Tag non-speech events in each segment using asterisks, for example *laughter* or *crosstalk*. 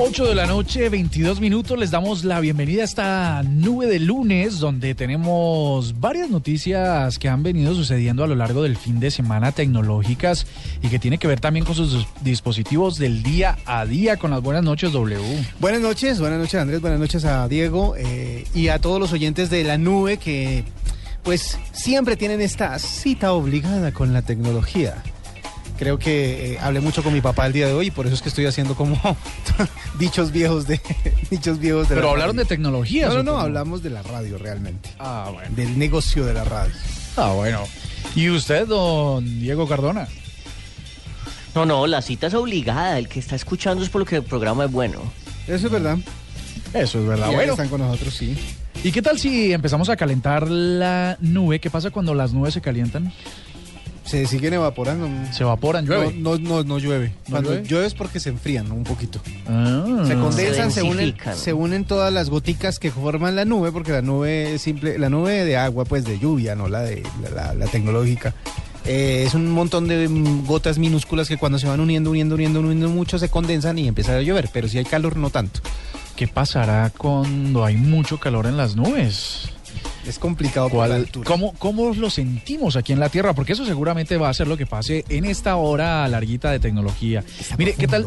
8 de la noche, 22 minutos. Les damos la bienvenida a esta nube de lunes, donde tenemos varias noticias que han venido sucediendo a lo largo del fin de semana tecnológicas y que tiene que ver también con sus dispositivos del día a día. Con las buenas noches, W. Buenas noches, buenas noches, Andrés. Buenas noches a Diego eh, y a todos los oyentes de la nube que, pues, siempre tienen esta cita obligada con la tecnología creo que eh, hablé mucho con mi papá el día de hoy y por eso es que estoy haciendo como *laughs* dichos viejos de *laughs* dichos viejos de Pero hablaron de tecnología. No, no, no, hablamos de la radio realmente. Ah, bueno. Del negocio de la radio. Ah, bueno. ¿Y usted, don Diego Cardona? No, no, la cita es obligada. El que está escuchando es por lo que el programa es bueno. Eso es verdad. Eso es verdad. Y bueno. están con nosotros, sí. ¿Y qué tal si empezamos a calentar la nube? ¿Qué pasa cuando las nubes se calientan? Se siguen evaporando. Se evaporan, llueve. No, no, no, llueve. ¿No Cuando llueve? llueve? es porque se enfrían un poquito. Ah. Se condensan, se, Se unen, se unen todas las goticas que forman la nube, porque la nube es simple, la nube de agua, pues de lluvia, no la de la, la- la tecnológica. Eh, es un montón de gotas minúsculas que cuando se van uniendo, uniendo, uniendo, uniendo mucho, se condensan y empieza a llover. Pero si hay calor, no tanto. ¿Qué pasará cuando hay mucho calor en las nubes? Es complicado por la ¿Cuál- altura. cómo, ¿Cómo lo sentimos aquí en la Tierra? Porque eso seguramente va a ser lo que pase en esta hora larguita de tecnología. Mire, ¿qué tal,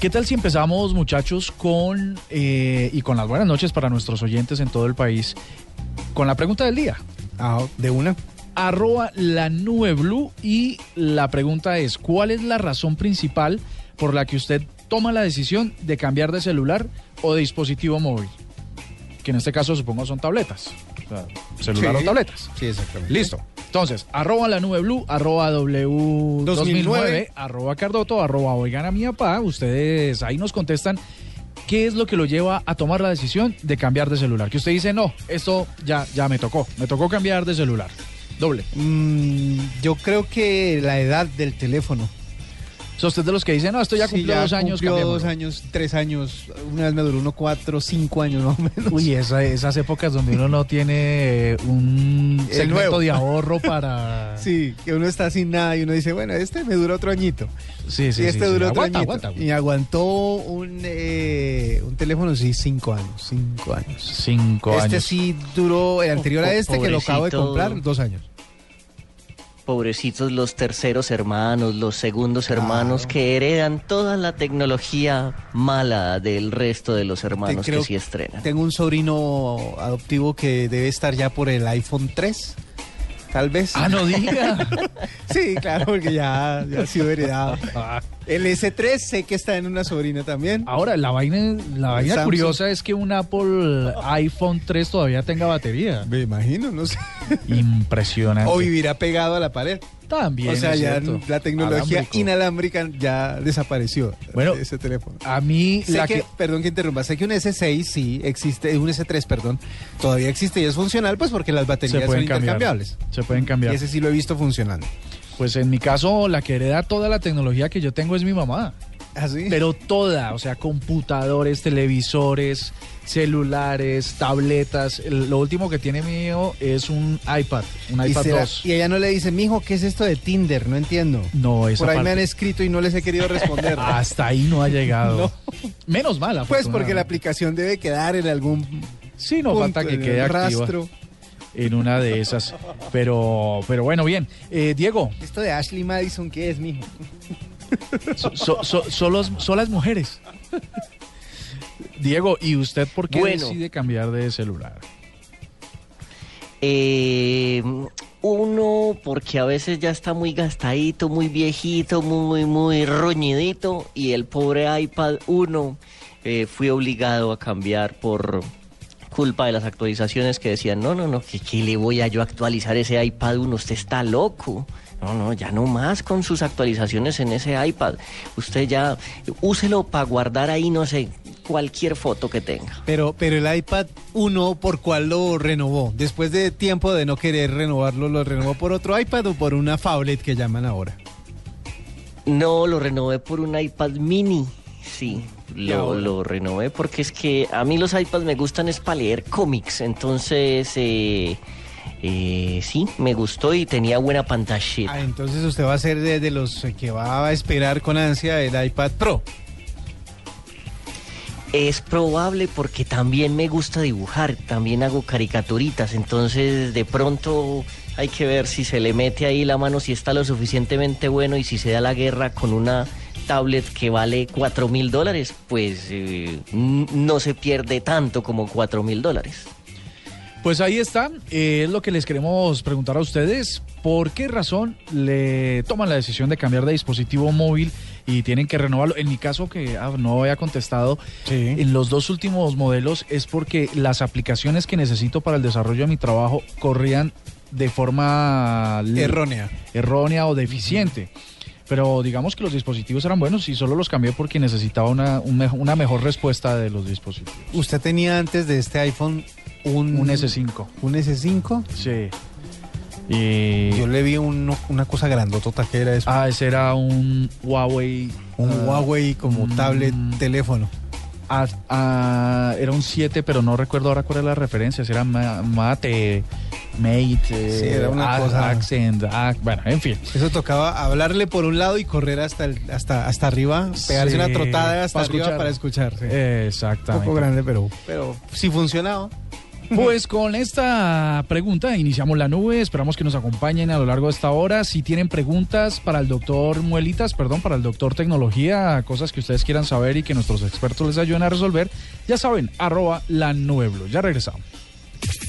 ¿qué tal si empezamos, muchachos, con, eh, y con las buenas noches para nuestros oyentes en todo el país, con la pregunta del día? Ah, de una. arroba la nube blue y la pregunta es, ¿cuál es la razón principal por la que usted toma la decisión de cambiar de celular o de dispositivo móvil? Que en este caso supongo son tabletas. Celular Sí. o tabletas. Sí, exactamente. Listo. Entonces, arroba la nube blue, arroba W 2009, 2009, arroba Cardoto, arroba oigan a mi papá. Ustedes ahí nos contestan qué es lo que lo lleva a tomar la decisión de cambiar de celular. Que usted dice, no, esto ya, ya me tocó, me tocó cambiar de celular. Doble. Mm, yo creo que la edad del teléfono. Sea, usted de los que dicen, no, esto ya Sí, cumplió dos años. Cumplió dos cambiémoslo". años, tres años. Una vez me duró uno cuatro, cinco años más o menos. Uy, esa- esas épocas donde uno no tiene eh, un El segmento nuevo. de ahorro *laughs* para... Sí, que uno está sin nada y uno dice, bueno, este me dura otro añito. sí, sí. y este sí, duró sí. otro Aguanta, añito. aguanta. Y aguantó un, eh, un teléfono, sí, cinco años. Cinco años. Cinco este años. sí duró, el anterior a este, que lo acabo de pobrecito. comprar, dos años. Pobrecitos los terceros hermanos, los segundos hermanos Claro. que heredan toda la tecnología mala del resto de los hermanos creo- que sí estrenan. Tengo un sobrino adoptivo que debe estar ya por el iPhone 3, tal vez. Ah, no diga. *laughs* Sí, claro, porque ya, ya ha sido heredado. El S3 sé que está en una sobrina también. Ahora, la vaina, la vaina Samsung. curiosa es que un Apple iPhone 3 todavía tenga batería. Me imagino, no sé. Impresionante. O vivirá pegado a la pared. También. o sea, ya cierto. la tecnología Alámbrico. inalámbrica ya desapareció Bueno, de ese teléfono. A mí, Sé la que, que... perdón que interrumpa, sé que un S6 sí existe, un S3, perdón, todavía existe y es funcional, pues porque las baterías son cambiar. intercambiables. Se pueden Y cambiar. ese sí lo he visto funcionando. Pues en mi caso, la que hereda toda la tecnología que yo tengo es mi mamá. ¿Así? Pero toda, o sea, computadores, televisores, celulares, tabletas. Lo último que tiene mío es un iPad, un y, iPad será- 2. y ella no le dice, mijo, ¿qué es esto de Tinder? No entiendo. No, esa Por ahí me han escrito y no les he querido responder. *laughs* Hasta ahí no ha llegado. *laughs* Menos mal, pues porque la aplicación debe quedar en algún Sí, no punto, falta que en quede activa rastro. en una de esas. Pero, pero bueno, bien. Eh, Diego, Esto de Ashley Madison, ¿qué es, mijo? so- so- so- solas mujeres. Diego, ¿y usted por qué Bueno. decide cambiar de celular? Eh, uno, porque a veces ya está muy gastadito, muy viejito, muy, muy roñidito. Y el pobre iPad 1 eh, fui obligado a cambiar por culpa de las actualizaciones que decían, no, no, no, que qué le voy a yo actualizar ese iPad 1? Usted está loco. No, no, ya no más con sus actualizaciones en ese iPad. Usted ya úselo para guardar ahí, no sé, cualquier foto que tenga. Pero, pero el iPad 1, ¿por cuál lo renovó? Después de tiempo de no querer renovarlo, ¿lo renovó por otro iPad o por una phablet que llaman ahora? No, lo renové por un iPad mini. Sí, ¿Y lo, lo renové porque es que a mí los iPads me gustan es para leer cómics. Entonces, eh, eh, sí, me gustó y tenía buena pantalla. Ah, entonces usted va a ser de, de los que va a esperar con ansia el iPad Pro. Es probable porque también me gusta dibujar, también hago caricaturitas, entonces de pronto hay que ver si se le mete ahí la mano, si está lo suficientemente bueno y si se da la guerra con una tablet que vale 4 mil dólares, pues eh, no se pierde tanto como 4 mil dólares. Pues ahí está, eh, es lo que les queremos preguntar a ustedes. ¿Por qué razón le toman la decisión de cambiar de dispositivo móvil y tienen que renovarlo? En mi caso, que ah, no había contestado, en los dos últimos modelos es porque las aplicaciones que necesito para el desarrollo de mi trabajo corrían de forma errónea, errónea o deficiente. Pero digamos que los dispositivos eran buenos y solo los cambié porque necesitaba una, una mejor respuesta de los dispositivos. ¿Usted tenía antes de este iPhone un, un S5? ¿Un S5? Sí. Y... Yo le vi una cosa grandotota que era eso. Ah, ese era un Huawei. Un ah, Huawei como tablet, teléfono. Ah, era un 7, pero no recuerdo ahora cuál era la referencia. era Mate, Mate, sí, era una cosa. Accent, bueno, en fin. Eso tocaba hablarle por un lado y correr hasta hasta, hasta arriba, pegarse una trotada hasta arriba para escuchar. Exactamente. Un poco grande, pero, pero sí funcionaba. Pues *laughs* con esta pregunta iniciamos la nube. Esperamos que nos acompañen a lo largo de esta hora. Si tienen preguntas para el doctor Muelitas, perdón, para el doctor Tecnología, cosas que ustedes quieran saber y que nuestros expertos les ayuden a resolver, ya saben, arroba la nube blue. Ya regresamos.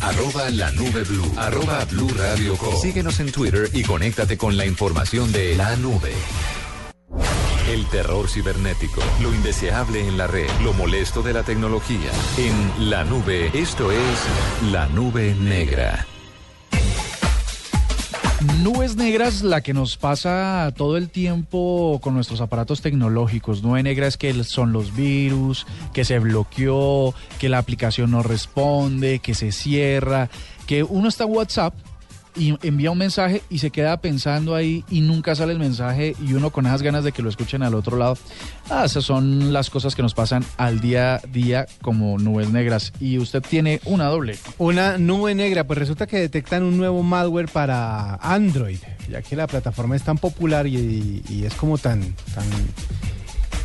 Arroba la nube blue. Arroba blue radio Síguenos en Twitter y conéctate con la información de la nube. El terror cibernético, lo indeseable en la red, lo molesto de la tecnología. En la nube, esto es la nube negra. Nubes negras, la que nos pasa todo el tiempo con nuestros aparatos tecnológicos. Nube negra es que son los virus, que se bloqueó, que la aplicación no responde, que se cierra, que uno está en WhatsApp y envía un mensaje y se queda pensando ahí y nunca sale el mensaje y uno con esas ganas de que lo escuchen al otro lado. Ah, esas son las cosas que nos pasan al día a día como nubes negras. Y usted tiene una doble. Una nube negra, pues resulta que detectan un nuevo malware para Android, ya que la plataforma es tan popular y, es como tan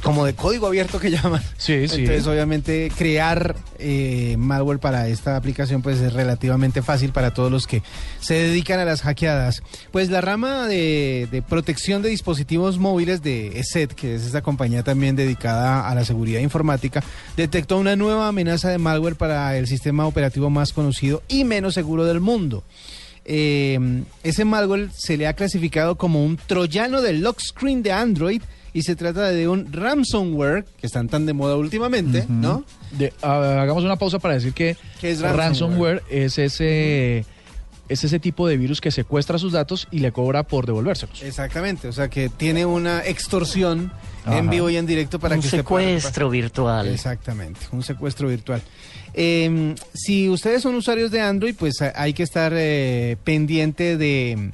como de código abierto que *laughs* llaman. Sí, sí. Entonces, obviamente, crear eh, malware para esta aplicación pues es relativamente fácil para todos los que se dedican a las hackeadas. Pues la rama de, protección de dispositivos móviles de ESET, que es esta compañía también dedicada a la seguridad informática, detectó una nueva amenaza de malware para el sistema operativo más conocido y menos seguro del mundo. Eh, ese malware se le ha clasificado como un troyano del lock screen de Android y se trata de un ransomware que están tan de moda últimamente, ¿no? Ah, hagamos una pausa para decir que es ransomware? es ese es ese tipo de virus que secuestra sus datos y le cobra por devolvérselos. Exactamente, o sea que tiene una extorsión en vivo y en directo para un que secuestro virtual. Exactamente, un secuestro virtual. Em, si ustedes son usuarios de Android, pues hay que estar eh, pendiente de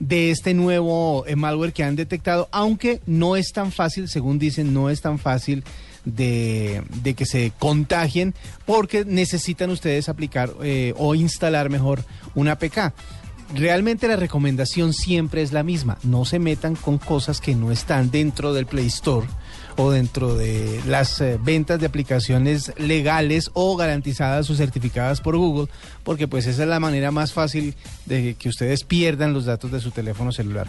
de este nuevo eh, malware que han detectado, aunque no es tan fácil, según dicen, no es tan fácil de, que se contagien porque necesitan ustedes aplicar eh, o instalar mejor una APK. Realmente la recomendación siempre es la misma, no se metan con cosas que no están dentro del Play Store o dentro de las eh, ventas de aplicaciones legales o garantizadas o certificadas por Google, porque pues esa es la manera más fácil de que ustedes pierdan los datos de su teléfono celular.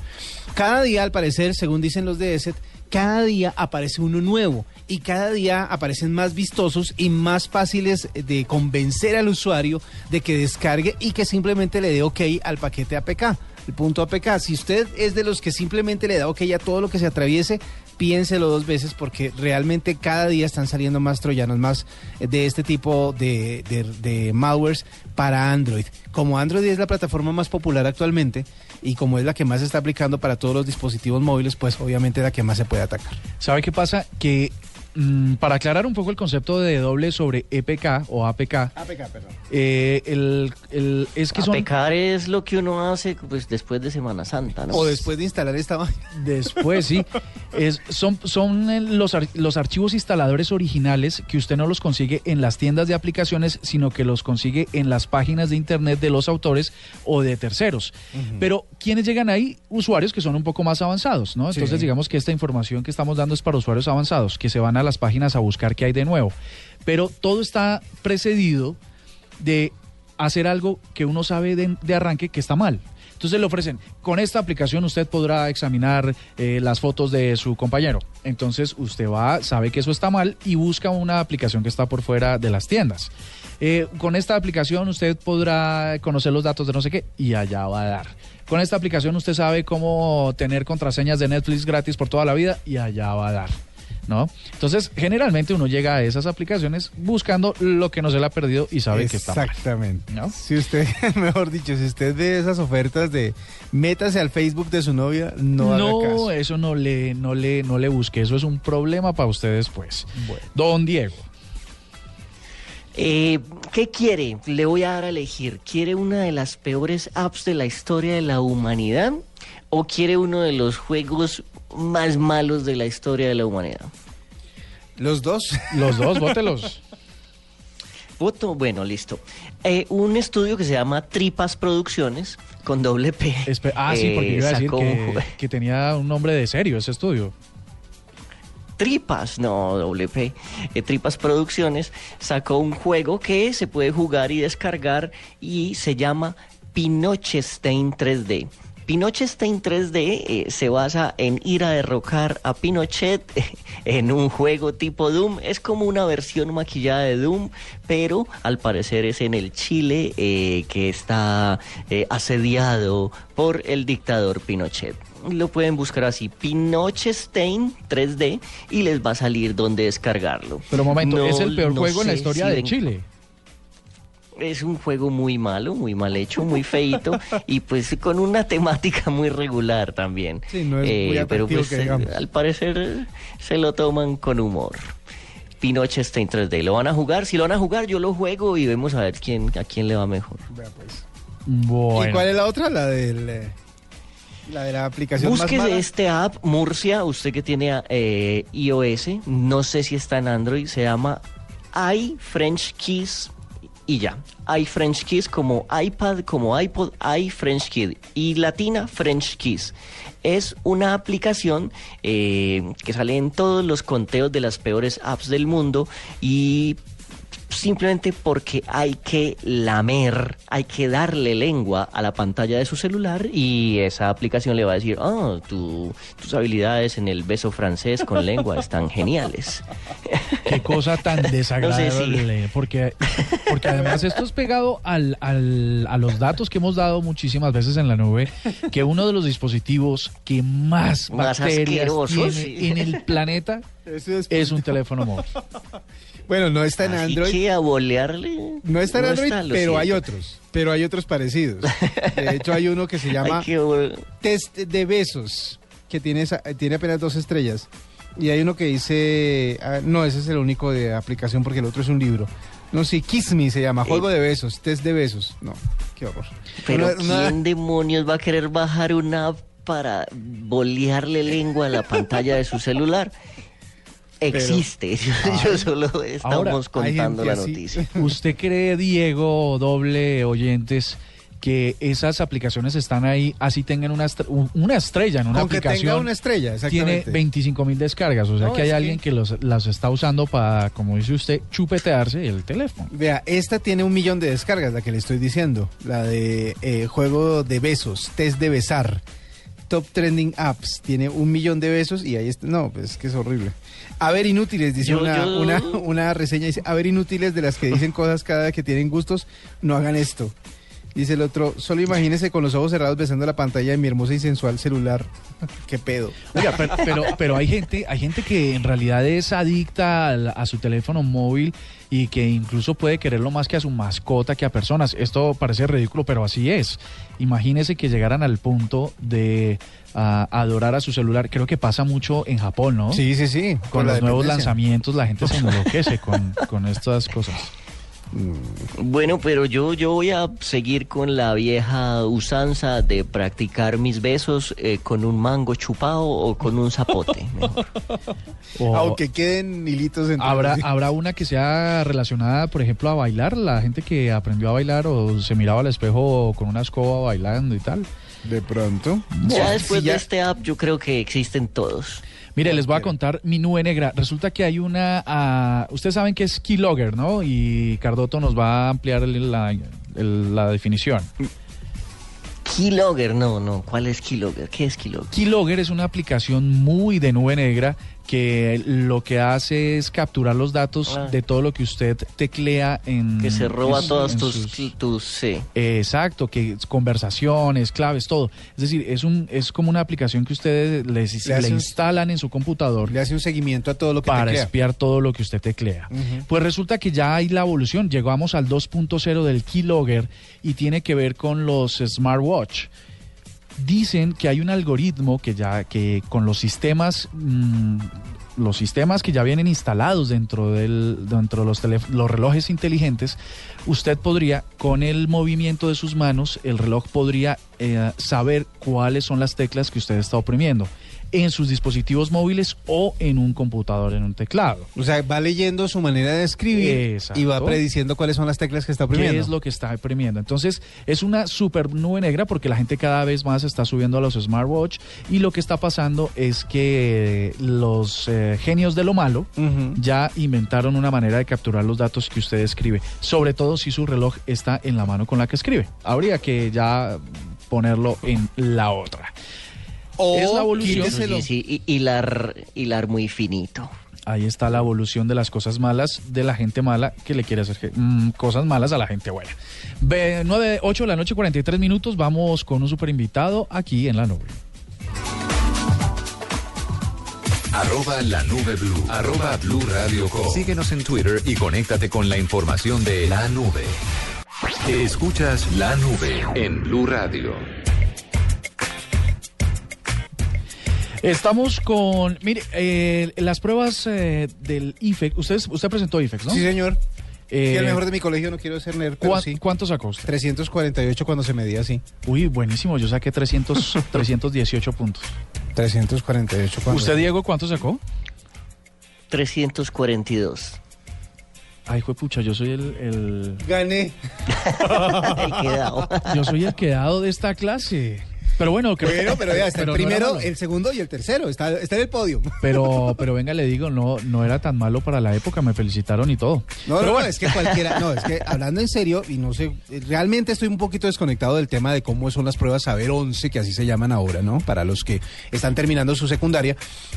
Cada día, al parecer, según dicen los de ESET, cada día aparece uno nuevo y cada día aparecen más vistosos y más fáciles de convencer al usuario de que descargue y que simplemente le dé OK al paquete APK el punto APK. Si usted es de los que simplemente le da OK a todo lo que se atraviese, piénselo dos veces porque realmente cada día están saliendo más troyanos, más de este tipo de, malwares para Android. Como Android es la plataforma más popular actualmente y como es la que más se está aplicando para todos los dispositivos móviles, pues obviamente es la que más se puede atacar. ¿Sabe qué pasa? Que para aclarar un poco el concepto de doble sobre EPK o APK. APK, perdón. Eh, el, es que APK es lo que uno hace pues, después de Semana Santa, ¿no? O después de instalar esta Después, sí. *laughs* Es, son son eh, los, los archivos instaladores originales que usted no los consigue en las tiendas de aplicaciones, sino que los consigue en las páginas de internet de los autores o de terceros. Pero, ¿quiénes llegan ahí? Usuarios que son un poco más avanzados, ¿no? Entonces, digamos que esta información que estamos dando es para usuarios avanzados, que se van a las páginas a buscar qué hay de nuevo. Pero todo está precedido de hacer algo que uno sabe de arranque que está mal. Entonces le ofrecen, con esta aplicación usted podrá examinar eh, las fotos de su compañero. Entonces usted va, sabe que eso está mal y busca una aplicación que está por fuera de las tiendas. Eh, con esta aplicación usted podrá conocer los datos de no sé qué y allá va a dar. Con esta aplicación usted sabe cómo tener contraseñas de Netflix gratis por toda la vida y allá va a dar. ¿No? Entonces, generalmente uno llega a esas aplicaciones buscando lo que no se le ha perdido y sabe que está mal. Exactamente. Si usted, *laughs* mejor dicho, si usted ve esas ofertas de métase al Facebook de su novia, no No, eso no le, no le, no le busque. Eso es un problema para usted después. Don Diego. Eh, ¿Qué quiere? Le voy a dar a elegir. ¿Quiere una de las peores apps de la historia de la humanidad? ¿O quiere uno de los juegos más malos de la historia de la humanidad? Los dos. Los dos, bótelos. *laughs* Voto, bueno, listo. Eh, un estudio que se llama Tripas Producciones, con doble P. ah, sí, porque iba a decir que, que, tenía un nombre de serio ese estudio. Tripas, no, doble P. Eh, Tripas Producciones sacó un juego que se puede jugar y descargar y se llama Pinochet 3D. Pinochet está en 3D, eh, se basa en ir a derrocar a Pinochet *laughs* en un juego tipo Doom. Es como una versión maquillada de Doom, pero al parecer es en el Chile eh, que está eh, asediado por el dictador Pinochet. Lo pueden buscar así, Pinochet Stain 3D, y les va a salir donde descargarlo. Pero un momento, es el peor juego en la historia de Chile es un juego muy malo, muy mal hecho, muy feito *laughs* y pues con una temática muy regular también. Sí, no es muy eh, pero pues eh, al parecer se lo toman con humor. Pinochet está en 3D. ¿Lo van a jugar? Si lo van a jugar, yo lo juego y vemos a ver quién a quién le va mejor. Pues. ¿Y cuál es la otra? La del eh, la de la aplicación Busque este app Murcia, usted que tiene iOS, no sé si está en Android, se llama iFrenchKeys y ya. Hay French Kiss como iPad, como iPod, hay French Kiss y Latina French Kiss. Es una aplicación eh, que sale en todos los conteos de las peores apps del mundo y simplemente porque hay que lamer, hay que darle lengua a la pantalla de su celular y esa aplicación le va a decir, oh, tus habilidades en el beso francés con lengua están geniales. *laughs* Qué cosa tan desagradable, porque, porque además esto es pegado al, al, a los datos que hemos dado muchísimas veces en la nube, que uno de los dispositivos que más, bacterias tiene en el planeta es un teléfono móvil. *laughs* Bueno, no está en Android. a bolearle. No está en Android, pero hay otros. Pero hay otros parecidos. De hecho, hay uno que se *laughs* llama Test de Besos, que tiene, tiene apenas dos estrellas. Y hay uno que dice, ah, no, ese es el único de aplicación porque el otro es un libro. No, sí, Kiss Me se llama, juego de besos, test de besos. No, qué horror. Pero ¿quién demonios va a querer bajar una app para bolearle lengua a la pantalla de su celular? Existe. *laughs* yo, solo estamos contando la noticia. *laughs* ¿Usted cree, Diego, doble oyentes? que esas aplicaciones están ahí, así tengan una, una estrella en una Aunque aplicación. Tenga una estrella, exactamente. Tiene 25 mil descargas, o sea que hay alguien que, los, las está usando para, como dice usted, chupetearse el teléfono. Vea, esta tiene un millón de descargas, la que le estoy diciendo, la de eh, juego de besos, test de besar. Top Trending Apps. Tiene un millón de besos y ahí está. No, pues es que es horrible. A ver, inútiles, dice una, Una, una reseña. Dice, a ver, inútiles de las que dicen cosas cada vez que tienen gustos, no hagan esto. Dice el otro, solo imagínese con los ojos cerrados besando la pantalla de mi hermosa y sensual celular. *laughs* Qué pedo. Oiga, pero, pero, hay gente, hay gente que en realidad es adicta a, su teléfono móvil y que incluso puede quererlo más que a su mascota que a personas. Esto parece ridículo, pero así es. Imagínese que llegaran al punto de ah, adorar a su celular. Creo que pasa mucho en Japón, ¿no? Sí, sí, sí. Con, los nuevos lanzamientos la gente se *laughs* enloquece con, con estas cosas. Bueno, pero yo, yo voy a seguir con la vieja usanza de practicar mis besos eh, con un mango chupado o con un zapote. *laughs* mejor. O Aunque queden hilitos entre habrá, sí. habrá una que sea relacionada, por ejemplo, a bailar, la gente que aprendió a bailar o se miraba al espejo con una escoba bailando y tal. De pronto. ya después de este app yo creo que existen todos. Mire, les voy a contar mi nube negra. Resulta que hay una... ah, ustedes saben que es Keylogger, ¿no? Y Cardoto nos va a ampliar el- la, el- la definición. Keylogger, no, no. ¿Cuál es Keylogger? ¿Qué es Keylogger? Keylogger es una aplicación muy de nube negra que lo que hace es capturar los datos Ah. de todo lo que usted teclea en... Que se roba en- todas en tus, sus- tus, sí. Exacto, que es conversaciones, claves, todo. Es decir, es un es como una aplicación que ustedes les- Le le, un- instalan en su computador Le hace un seguimiento a todo lo que para teclea. espiar todo lo que usted teclea. Pues resulta que ya hay la evolución, llegamos al 2.0 del keylogger y tiene que ver con los smartwatch. Dicen que hay un algoritmo que ya que con los sistemas mm, los sistemas que ya vienen instalados dentro del dentro de los los relojes inteligentes, usted podría con el movimiento de sus manos, el reloj podría eh, saber cuáles son las teclas que usted está oprimiendo en sus dispositivos móviles o en un computador en un teclado. O sea, va leyendo su manera de escribir Exacto. y va prediciendo cuáles son las teclas que está oprimiendo. ¿Qué es lo que está oprimiendo? Entonces, es una super nube negra porque la gente cada vez más está subiendo a los smartwatch y lo que está pasando es que los eh, genios de lo malo ya inventaron una manera de capturar los datos que usted escribe, sobre todo si su reloj está en la mano con la que escribe. Habría que ya ponerlo en la otra. O Es la evolución. Sí, sí, y- hilar, hilar muy finito. Ahí está la evolución de las cosas malas de la gente mala que le quiere hacer mm, cosas malas a la gente buena. Ve, 9, 8 de la noche, 43 minutos. Vamos con un super invitado aquí en la nube. Arroba la nube blue. Arroba blue radio com. Síguenos en Twitter y conéctate con la información de la nube. Escuchas la nube en Blue Radio. Estamos con, mire, eh, las pruebas eh, del IFEX. Usted, usted presentó IFEX, ¿no? Sí, señor. Eh, Sí, el mejor de mi colegio, no quiero ser nerd, pero ¿cuán- sí. ¿Cuánto sacó usted? 348 cuando se medía así. Uy, buenísimo. Yo saqué 300, 318 *laughs* puntos. 348 cuando... ¿Usted, Diego, cuánto sacó? 342. Ay, fue pucha, yo soy el, el- Gané. *laughs* El quedado. yo soy el quedado de esta clase. Pero bueno, creo Bueno, pero ya está el *laughs* pero era primero, el segundo y el tercero. Está, está en el podio. *laughs* Pero, pero venga, le digo, no, no era tan malo para la época, me felicitaron y todo. No, pero no, bueno, es que cualquiera, no, es que hablando en serio, y no sé, realmente estoy un poquito desconectado del tema de cómo son las pruebas Saber 11, que así se llaman ahora, ¿no? Para los que están terminando su secundaria.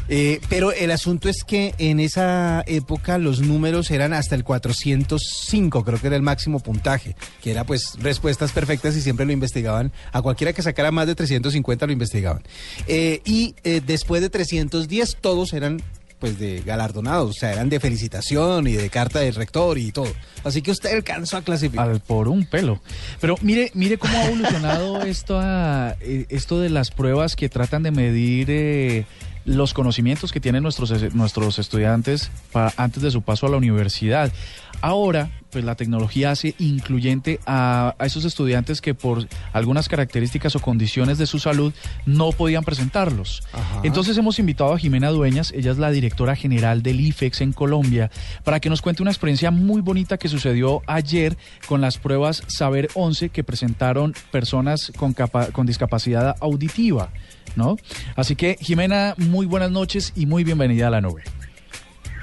Eh, pero el asunto es que en esa época los números eran hasta el 405, creo que era el máximo puntaje, que era pues respuestas perfectas y siempre lo investigaban. A cualquiera que sacara más de 350 lo investigaban. Eh, y eh, después de 310 todos eran pues de galardonados, o sea, eran de felicitación y de carta del rector y todo. Así que usted alcanzó a clasificar. al por un pelo. Pero mire, mire cómo ha evolucionado *laughs* esto, a- eh, esto de las pruebas que tratan de medir eh, los conocimientos que tienen nuestros, es- nuestros estudiantes para, antes de su paso a la universidad. Ahora, pues la tecnología hace incluyente a, a esos estudiantes que por algunas características o condiciones de su salud no podían presentarlos. Ajá. Entonces hemos invitado a Jimena Dueñas, ella es la directora general del IFEX en Colombia, para que nos cuente una experiencia muy bonita que sucedió ayer con las pruebas Saber 11 que presentaron personas con, capa- con discapacidad auditiva. ¿No? Así que, Jimena, muy buenas noches y muy bienvenida a la nube.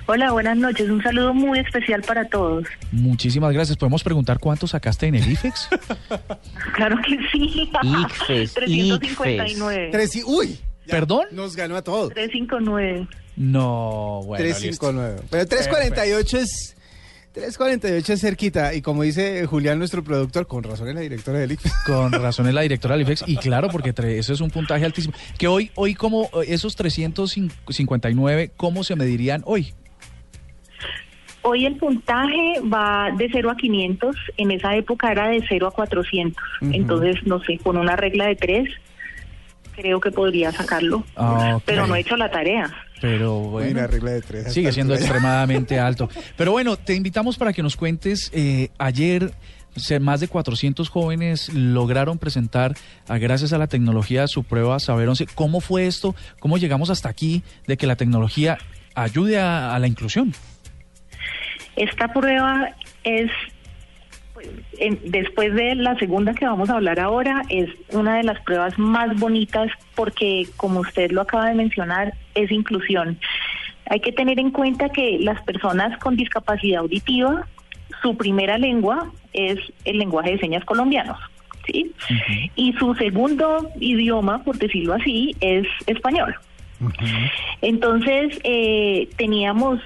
Hola, buenas noches. Un saludo muy especial para todos. Muchísimas gracias. ¿Podemos preguntar cuánto sacaste en el IFEX? *laughs* Claro que sí. Icfes, *laughs* 359. Tres y, uy, ya, ¿Perdón? Nos ganó a todos. 359. No, bueno. listo. 359. Pero 348 es 348 es cerquita y como dice Julián nuestro productor, con razón es la directora del ICFES. *laughs* Con razón es la directora del IFEX y claro, porque tre- eso es un puntaje altísimo. Que hoy, hoy como eh, esos 359, ¿cómo se medirían hoy? Hoy el puntaje va de 0 a 500. En esa época era de 0 a 400. Entonces, no sé, con una regla de 3, creo que podría sacarlo. Ah. Pero no he hecho la tarea. pero bueno, regla de tres sigue siendo extremadamente *laughs* alto. Pero bueno, te invitamos para que nos cuentes eh, ayer más de 400 jóvenes lograron presentar, gracias a la tecnología, su prueba Saber 11. ¿Cómo fue esto? ¿Cómo llegamos hasta aquí de que la tecnología ayude a, la inclusión? Esta prueba es después de la segunda que vamos a hablar ahora, es una de las pruebas más bonitas porque, como usted lo acaba de mencionar, es inclusión. Hay que tener en cuenta que las personas con discapacidad auditiva su primera lengua es el lenguaje de señas colombianos. ¿sí? Y su segundo idioma, por decirlo así, es español. Entonces, eh, teníamos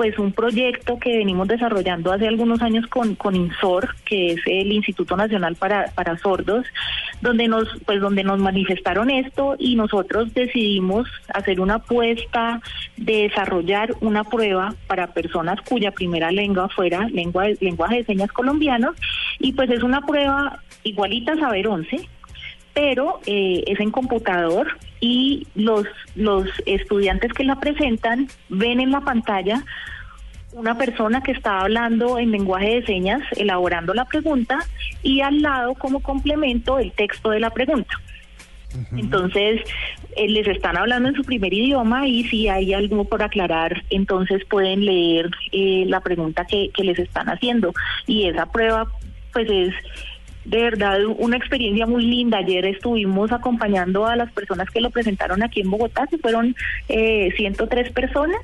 pues un proyecto que venimos desarrollando hace algunos años con, con INSOR, que es el Instituto Nacional para, para Sordos, donde nos, pues donde nos manifestaron esto y nosotros decidimos hacer una apuesta de desarrollar una prueba para personas cuya primera lengua fuera lengua, lenguaje de señas colombiano, y pues es una prueba igualita a Saber 11, pero eh, es en computador y los, los estudiantes que la presentan ven en la pantalla una persona que está hablando en lenguaje de señas, elaborando la pregunta, y al lado como complemento el texto de la pregunta. Entonces, eh, les están hablando en su primer idioma y si hay algo por aclarar, entonces pueden leer eh, la pregunta que, que les están haciendo. Y esa prueba, pues es de verdad una experiencia muy linda. Ayer estuvimos acompañando a las personas que lo presentaron aquí en Bogotá, que fueron eh, 103 personas.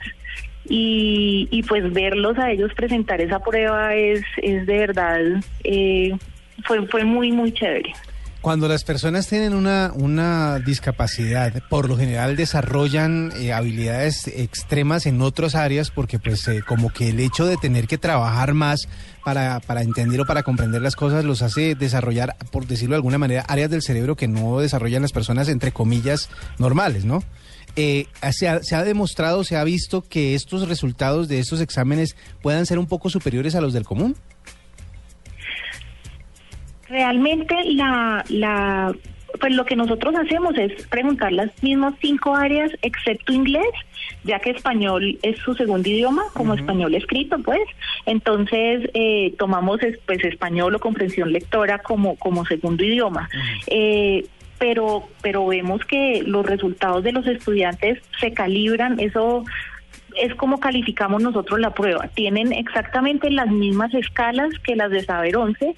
Y, y, pues verlos a ellos presentar esa prueba es, es de verdad, eh, fue, fue muy, muy chévere. Cuando las personas tienen una, una discapacidad, por lo general desarrollan eh, habilidades extremas en otras áreas porque pues eh, como que el hecho de tener que trabajar más para, para entender o para comprender las cosas los hace desarrollar, por decirlo de alguna manera, áreas del cerebro que no desarrollan las personas entre comillas normales, ¿no? Eh, se, ha, se, ha, demostrado, se ha visto que estos resultados de estos exámenes puedan ser un poco superiores a los del común. Realmente la, la, pues lo que nosotros hacemos es preguntar las mismas cinco áreas excepto inglés, ya que español es su segundo idioma, como español escrito, pues. Entonces eh, tomamos pues español o comprensión lectora como como segundo idioma. eh, pero pero vemos que los resultados de los estudiantes se calibran, eso es como calificamos nosotros la prueba. Tienen exactamente las mismas escalas que las de Saber 11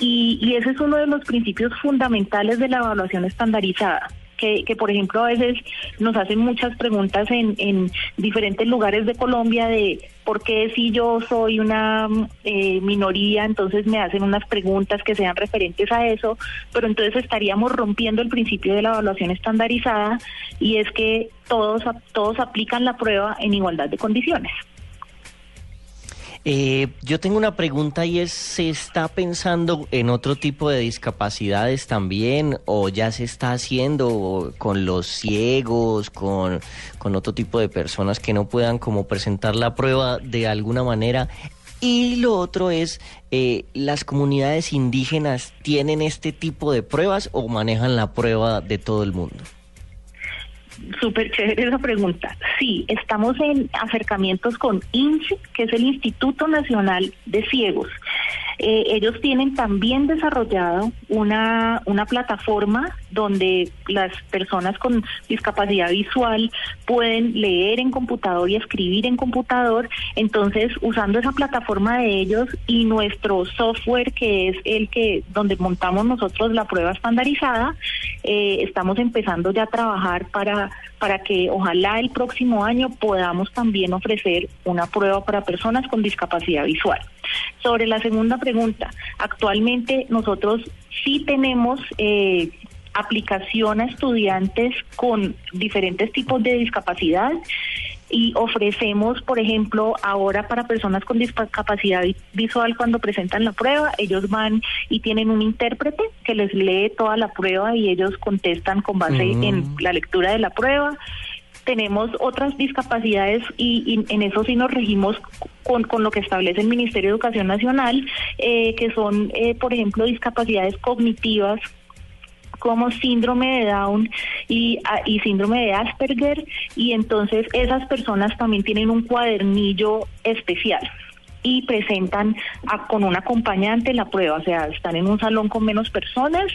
y, ese es uno de los principios fundamentales de la evaluación estandarizada. Que, que, por ejemplo a veces nos hacen muchas preguntas en, en diferentes lugares de Colombia de por qué si yo soy una eh, minoría, entonces me hacen unas preguntas que sean referentes a eso, pero entonces estaríamos rompiendo el principio de la evaluación estandarizada y es que todos, todos aplican la prueba en igualdad de condiciones. Eh, yo tengo una pregunta y es, ¿se está pensando en otro tipo de discapacidades también o ya se está haciendo con los ciegos, con, con otro tipo de personas que no puedan como presentar la prueba de alguna manera? Y lo otro es, eh, ¿las comunidades indígenas tienen este tipo de pruebas o manejan la prueba de todo el mundo? Súper chévere esa pregunta. Sí, estamos en acercamientos con INSI, que es el Instituto Nacional de Ciegos. Eh, ellos tienen también desarrollado una, una plataforma donde las personas con discapacidad visual pueden leer en computador y escribir en computador. Entonces, usando esa plataforma de ellos y nuestro software, que es el que donde montamos nosotros la prueba estandarizada, eh, estamos empezando ya a trabajar para, para que ojalá el próximo año podamos también ofrecer una prueba para personas con discapacidad visual. Sobre la segunda pregunta, actualmente nosotros sí tenemos eh, aplicación a estudiantes con diferentes tipos de discapacidad y ofrecemos, por ejemplo, ahora para personas con discapacidad visual cuando presentan la prueba, ellos van y tienen un intérprete que les lee toda la prueba y ellos contestan con base en mm. la lectura de la prueba tenemos otras discapacidades y, en eso sí nos regimos con, con, lo que establece el Ministerio de Educación Nacional, eh, que son, eh, por ejemplo, discapacidades cognitivas como síndrome de Down y, ah, y síndrome de Asperger y entonces esas personas también tienen un cuadernillo especial y presentan con un acompañante la prueba, o sea, están en un salón con menos personas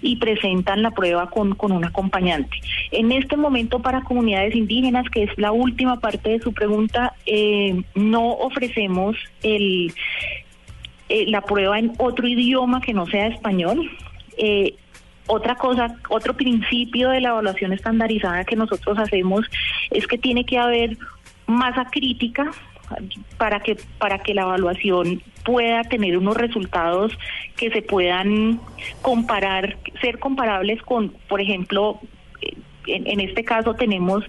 y presentan la prueba con, con un acompañante. En este momento para comunidades indígenas, que es la última parte de su pregunta, eh, no ofrecemos el, eh, la prueba en otro idioma que no sea español. Eh, otra cosa, otro principio de la evaluación estandarizada que nosotros hacemos es que tiene que haber masa crítica para que para que la evaluación pueda tener unos resultados que se puedan comparar, ser comparables con, por ejemplo, en, este caso tenemos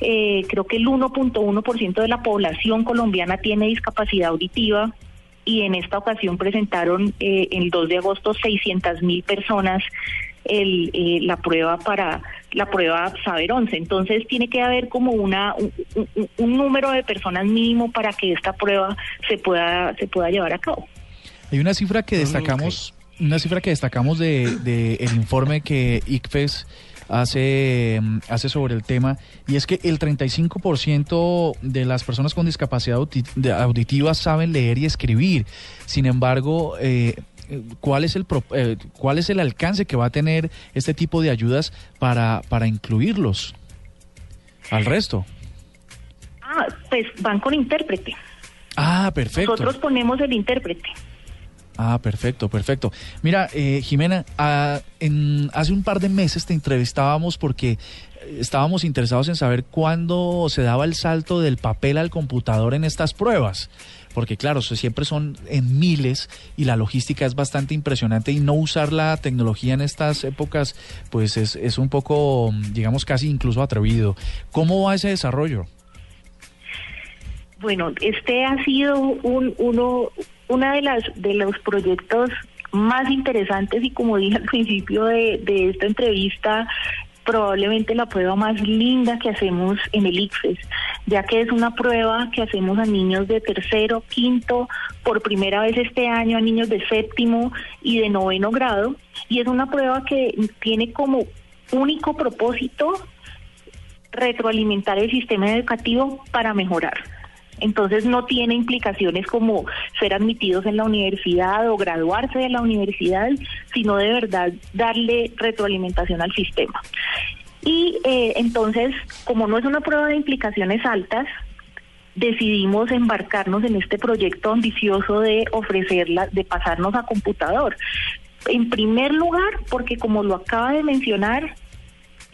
eh, creo que el 1.1% de la población colombiana tiene discapacidad auditiva y en esta ocasión presentaron eh, el 2 de agosto 600 mil personas el, eh, la prueba para la prueba Saber 11. Entonces tiene que haber como una un, número de personas mínimo para que esta prueba se pueda se pueda llevar a cabo. Hay una cifra que destacamos, una cifra que destacamos de, de el informe que ICFES hace, hace sobre el tema, y es que el 35% de las personas con discapacidad auditiva saben leer y escribir. Sin embargo, eh, cuál es el eh, cuál es el alcance que va a tener este tipo de ayudas para para incluirlos al resto. Ah, pues van con intérprete. Ah, perfecto. Nosotros ponemos el intérprete. Ah, perfecto, perfecto. Mira, eh, Jimena, ah, en, hace un par de meses te entrevistábamos porque estábamos interesados en saber cuándo se daba el salto del papel al computador en estas pruebas porque claro, siempre son en miles y la logística es bastante impresionante y no usar la tecnología en estas épocas pues es, es un poco, digamos, casi incluso atrevido. ¿Cómo va ese desarrollo? Bueno, este ha sido un, uno, una de las de los proyectos más interesantes y como dije al principio de, de esta entrevista, probablemente la prueba más linda que hacemos en el ICFES, ya que es una prueba que hacemos a niños de tercero, quinto, por primera vez este año a niños de séptimo y de noveno grado, y es una prueba que tiene como único propósito retroalimentar el sistema educativo para mejorar. Entonces no tiene implicaciones como ser admitidos en la universidad o graduarse de la universidad, sino de verdad darle retroalimentación al sistema. Y eh, entonces, como no es una prueba de implicaciones altas, decidimos embarcarnos en este proyecto ambicioso de ofrecerla, de pasarnos a computador. En primer lugar, porque como lo acaba de mencionar,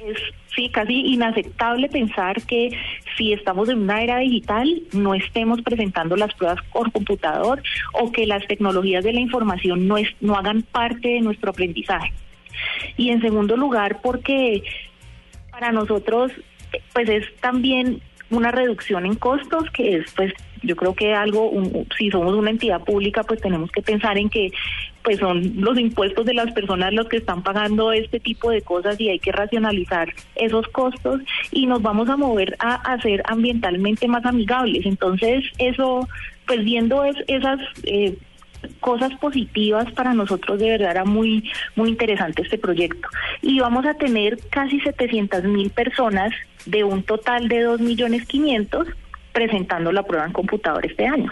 es sí, casi inaceptable pensar que si estamos en una era digital no estemos presentando las pruebas por computador o que las tecnologías de la información no, es, no hagan parte de nuestro aprendizaje. Y en segundo lugar, porque para nosotros pues es también una reducción en costos que es pues yo creo que algo si somos una entidad pública pues tenemos que pensar en que pues son los impuestos de las personas los que están pagando este tipo de cosas y hay que racionalizar esos costos y nos vamos a mover a, hacer ambientalmente más amigables. Entonces eso pues viendo es, esas eh, cosas positivas para nosotros de verdad era muy muy interesante este proyecto. Y vamos a tener casi 700 mil personas de un total de 2 millones 500 presentando la prueba en computador este año.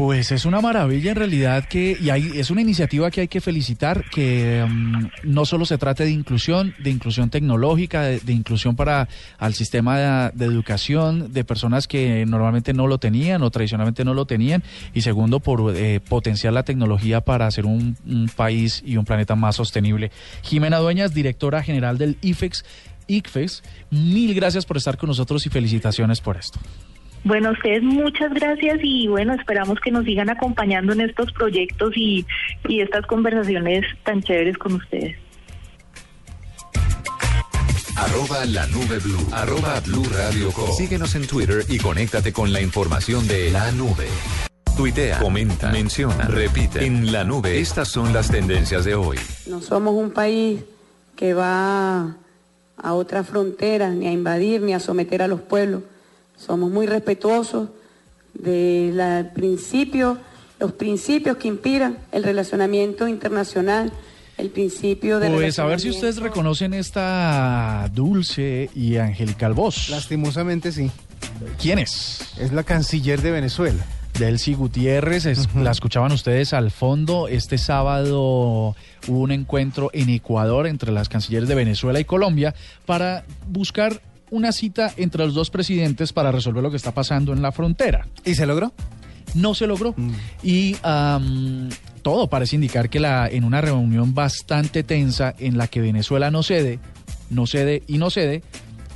Pues es una maravilla en realidad que, y hay, es una iniciativa que hay que felicitar, que mm, no solo se trate de inclusión, de inclusión tecnológica, de, inclusión para al sistema de, educación de personas que normalmente no lo tenían o tradicionalmente no lo tenían, y segundo, por eh, potenciar la tecnología para hacer un, un país y un planeta más sostenible. Jimena Dueñas, directora general del IFEX, ICFES, mil gracias por estar con nosotros y felicitaciones por esto. Bueno, ustedes muchas gracias y bueno, esperamos que nos sigan acompañando en estos proyectos y, y estas conversaciones tan chéveres con ustedes. Arroba la nube blue. Arroba blue radio Síguenos en Twitter y conéctate con la información de la nube. Tuitea, comenta, menciona, repite. En la nube, estas son las tendencias de hoy. No somos un país que va a otras fronteras, ni a invadir, ni a someter a los pueblos somos muy respetuosos de los principios que inspiran el relacionamiento internacional el principio de... Pues a ver si ustedes reconocen esta dulce y angelical voz. Lastimosamente sí. ¿Quién es? Es la canciller de Venezuela. Delcy Gutiérrez, es- la escuchaban ustedes al fondo. Este sábado hubo un encuentro en Ecuador entre las cancilleres de Venezuela y Colombia para buscar una cita entre los dos presidentes para resolver lo que está pasando en la frontera. ¿Y se logró? No se logró. Mm. Y todo parece indicar que la, en una reunión bastante tensa en la que Venezuela no cede, no cede y no cede,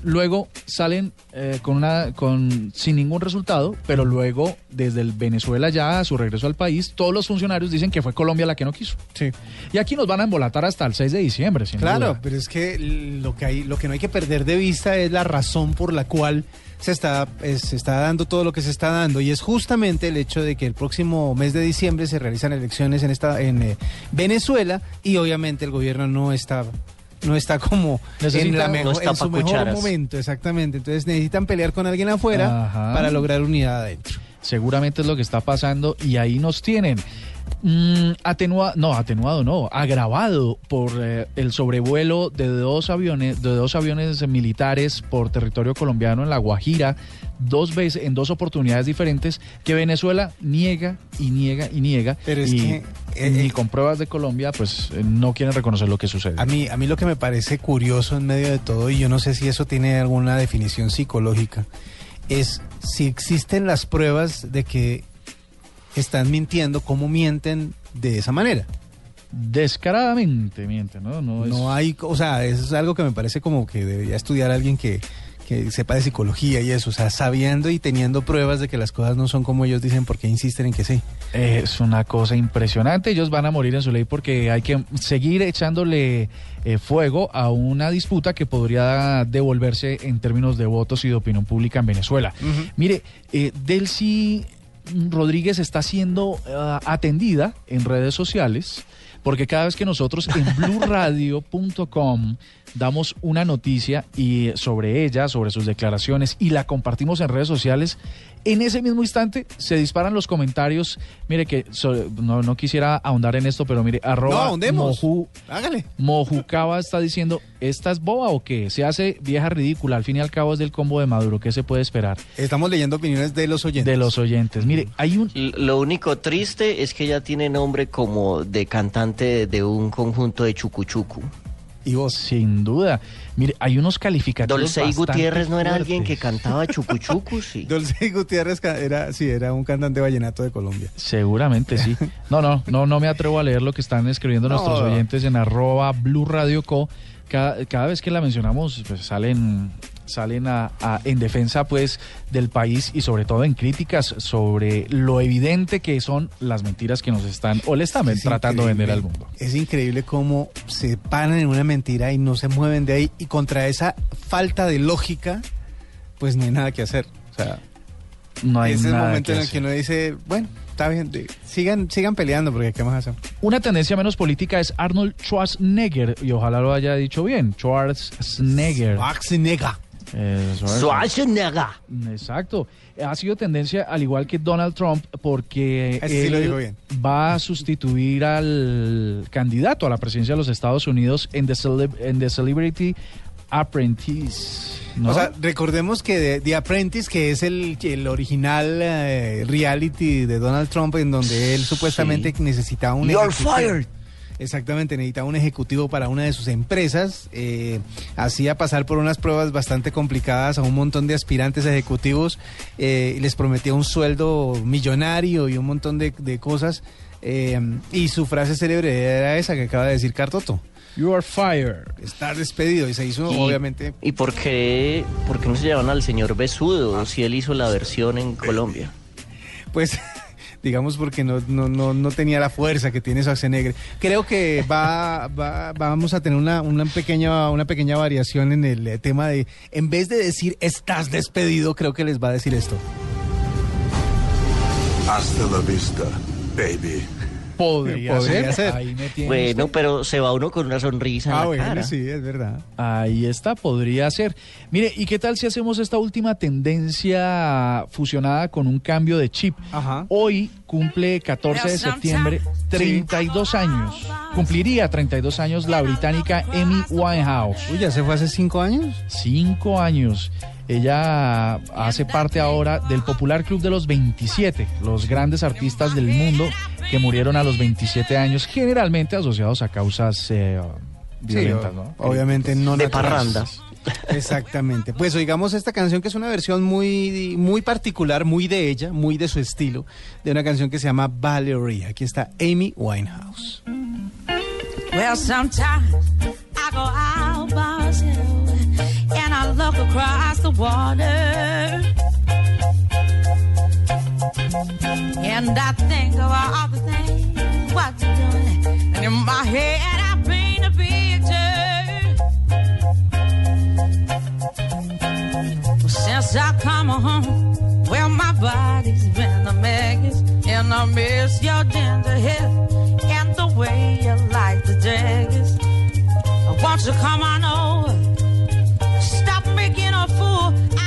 luego salen eh, con una, con, sin ningún resultado, pero luego desde el Venezuela ya a su regreso al país, todos los funcionarios dicen que fue Colombia la que no quiso. Sí. Y aquí nos van a embolatar hasta el 6 de diciembre, sin Claro, duda. pero es que lo que hay, lo que no hay que perder de vista es la razón por la cual se está, eh, se está dando todo lo que se está dando y es justamente el hecho de que el próximo mes de diciembre se realizan elecciones en esta en eh, Venezuela y obviamente el gobierno no está no está como Necesita- en, la no mejor- está en su mejor cucharas. momento, exactamente. Entonces necesitan pelear con alguien afuera Ajá. para lograr unidad adentro. Seguramente es lo que está pasando y ahí nos tienen. Mm, atenua- no, atenuado no, agravado por eh, el sobrevuelo de dos aviones, de dos aviones militares por territorio colombiano en La Guajira, dos veces, en dos oportunidades diferentes, que Venezuela niega y niega y niega. Pero es y que, eh, ni eh, con pruebas de Colombia, pues eh, no quieren reconocer lo que sucede. A mí, a mí lo que me parece curioso en medio de todo, y yo no sé si eso tiene alguna definición psicológica, es si existen las pruebas de que están mintiendo, cómo mienten de esa manera. Descaradamente miente, ¿no? No, es- No hay, o sea, es algo que me parece como que debería estudiar alguien que, que sepa de psicología y eso, o sea, sabiendo y teniendo pruebas de que las cosas no son como ellos dicen, porque insisten en que sí. Es una cosa impresionante. Ellos van a morir en su ley porque hay que seguir echándole eh, fuego a una disputa que podría devolverse en términos de votos y de opinión pública en Venezuela. Mire, eh, Delcy Rodríguez está siendo ah, atendida en redes sociales porque cada vez que nosotros en *laughs* blurradio.com damos una noticia y sobre ella, sobre sus declaraciones y la compartimos en redes sociales, en ese mismo instante se disparan los comentarios. Mire que so- no, no quisiera ahondar en esto, pero mire, arroba moju- Hágale. Mojucaba está diciendo, ¿esta es boba o qué? Se hace vieja ridícula, al fin y al cabo es del combo de Maduro, ¿qué se puede esperar Estamos leyendo opiniones de los oyentes. de los oyentes? Mire, hay un... Lo único triste es que ella tiene nombre como de cantante de un conjunto de chucuchucu. Y vos. Sin duda. Mire, hay unos calificativos Dolcey Gutiérrez no era alguien que cantaba *laughs* chucuchucu, sí. Dulce Gutiérrez era, sí, era un cantante vallenato de Colombia. Seguramente sí. No, no, no, no me atrevo a leer lo que están escribiendo No. nuestros oyentes en arroba Blue Radio Co. Cada, cada vez que la mencionamos, pues salen, salen a- a- en defensa pues del país y sobre todo en críticas sobre lo evidente que son las mentiras que nos están o le están Es tratando de vender al mundo. Es increíble cómo se paran en una mentira y no se mueven de ahí. Y contra esa falta de lógica, pues no hay nada que hacer. O sea, No hay ese es el nada momento que en el hacer. que uno dice, bueno, está bien, sigan, sigan peleando porque ¿qué más hacer? Una tendencia menos política es Arnold Schwarzenegger, y ojalá lo haya dicho bien, Schwarzenegger. Schwarzenegger. Eh, Schwarzenegger. Exacto. Ha sido tendencia al igual que Donald Trump porque Ese sí él lo dijo bien. va a sustituir al candidato a la presidencia de los Estados Unidos en The, Celeb- en The Celebrity Apprentice. ¿no? O sea, recordemos que The, The Apprentice, que es el, el original eh, reality de Donald Trump, en donde él supuestamente necesitaba un You're fired. Exactamente, necesitaba un ejecutivo para una de sus empresas. eh, hacía pasar por unas pruebas bastante complicadas a un montón de aspirantes ejecutivos. eh, les prometía un sueldo millonario y un montón de, de cosas. eh, y su frase célebre era esa que acaba de decir Cartoto. You are fired. Estar despedido. Y se hizo, Y- obviamente, ¿Y por qué, por qué no se llaman al señor Besudo si él hizo la versión en Colombia? pues digamos porque no, no, no, no tenía la fuerza que tiene Schwarzenegger. Creo que va, va- vamos a tener una, una, pequeña, una pequeña variación en el eh, tema de, en vez de decir estás despedido, creo que les va a decir esto. Hasta la vista, baby. Podría, Podría ser. ser. Ahí me Bueno, usted. pero se va uno con una sonrisa en Ah, la bueno, cara. sí, es verdad. Ahí está, podría ser. Mire, ¿y qué tal si hacemos esta última tendencia fusionada con un cambio de chip? Ajá. Hoy cumple 14 de septiembre 32 años Cumpliría 32 años la británica Amy Winehouse. Uy, ¿ya se fue hace cinco años? Cinco años. Ella hace parte ahora del popular club de los 27, los grandes artistas del mundo que murieron a los 27 años, generalmente asociados a causas eh, violentas, Sí, ¿no? Obviamente no De naturales. parranda. Exactamente. Pues oigamos esta canción que es una versión muy, muy particular, muy de ella, muy de su estilo, de una canción que se llama Valerie. Aquí está Amy Winehouse. Well, sometimes I go out by myself look across the water. And I think of all the things what you're doing. And in my head, I paint a picture. Since I come home, well, my body's been a mess. And I miss your tender hair and the way you like the daggers. Won't you come on over? a fool.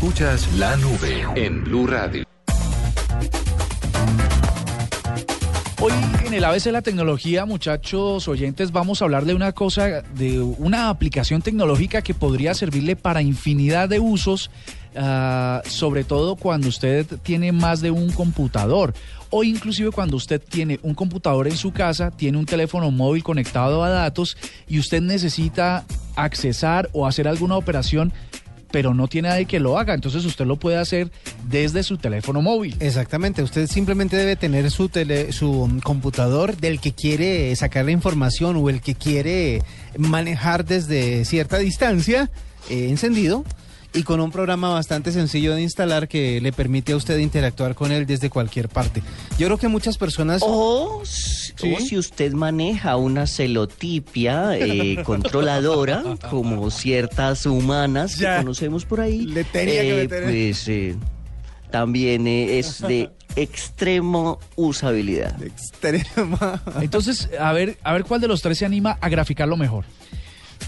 Escuchas la nube en Blue Radio. Hoy en el ABC de la tecnología, muchachos oyentes, vamos a hablar de una cosa, de una aplicación tecnológica que podría servirle para infinidad de usos, ah, sobre todo cuando usted tiene más de un computador o inclusive cuando usted tiene un computador en su casa, tiene un teléfono móvil conectado a datos y usted necesita accesar o hacer alguna operación pero no tiene nadie que lo haga, entonces usted lo puede hacer desde su teléfono móvil. Exactamente, usted simplemente debe tener su tele, su computador del que quiere sacar la información o el que quiere manejar desde cierta distancia eh, encendido y con un programa bastante sencillo de instalar que le permite a usted interactuar con él desde cualquier parte. Yo creo que muchas personas... O, si usted maneja una celotipia eh, *laughs* controladora, como ciertas humanas Ya. que conocemos por ahí, Le tenía que eh, meter- pues eh, también eh, es de *laughs* extremo usabilidad. Extrema. *laughs* Entonces, a ver, a ver cuál de los tres se anima a graficarlo mejor.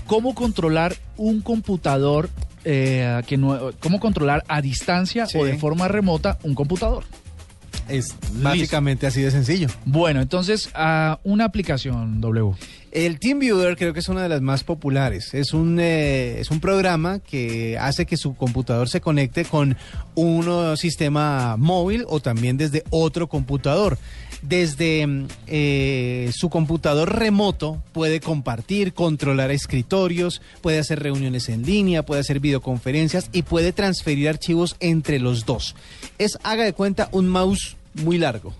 ¿Cómo controlar un computador? Eh, que no- ¿Cómo controlar a distancia Sí. o de forma remota un computador? Es básicamente así de sencillo. Bueno, entonces, a una aplicación W. El TeamViewer creo que es una de las más populares. Es un, eh, es un programa que hace que su computador se conecte con un sistema móvil o también desde otro computador. Desde mm, eh, su computador remoto puede compartir, controlar escritorios, puede hacer reuniones en línea, puede hacer videoconferencias y puede transferir archivos entre los dos. Es, haga de cuenta, un mouse muy largo.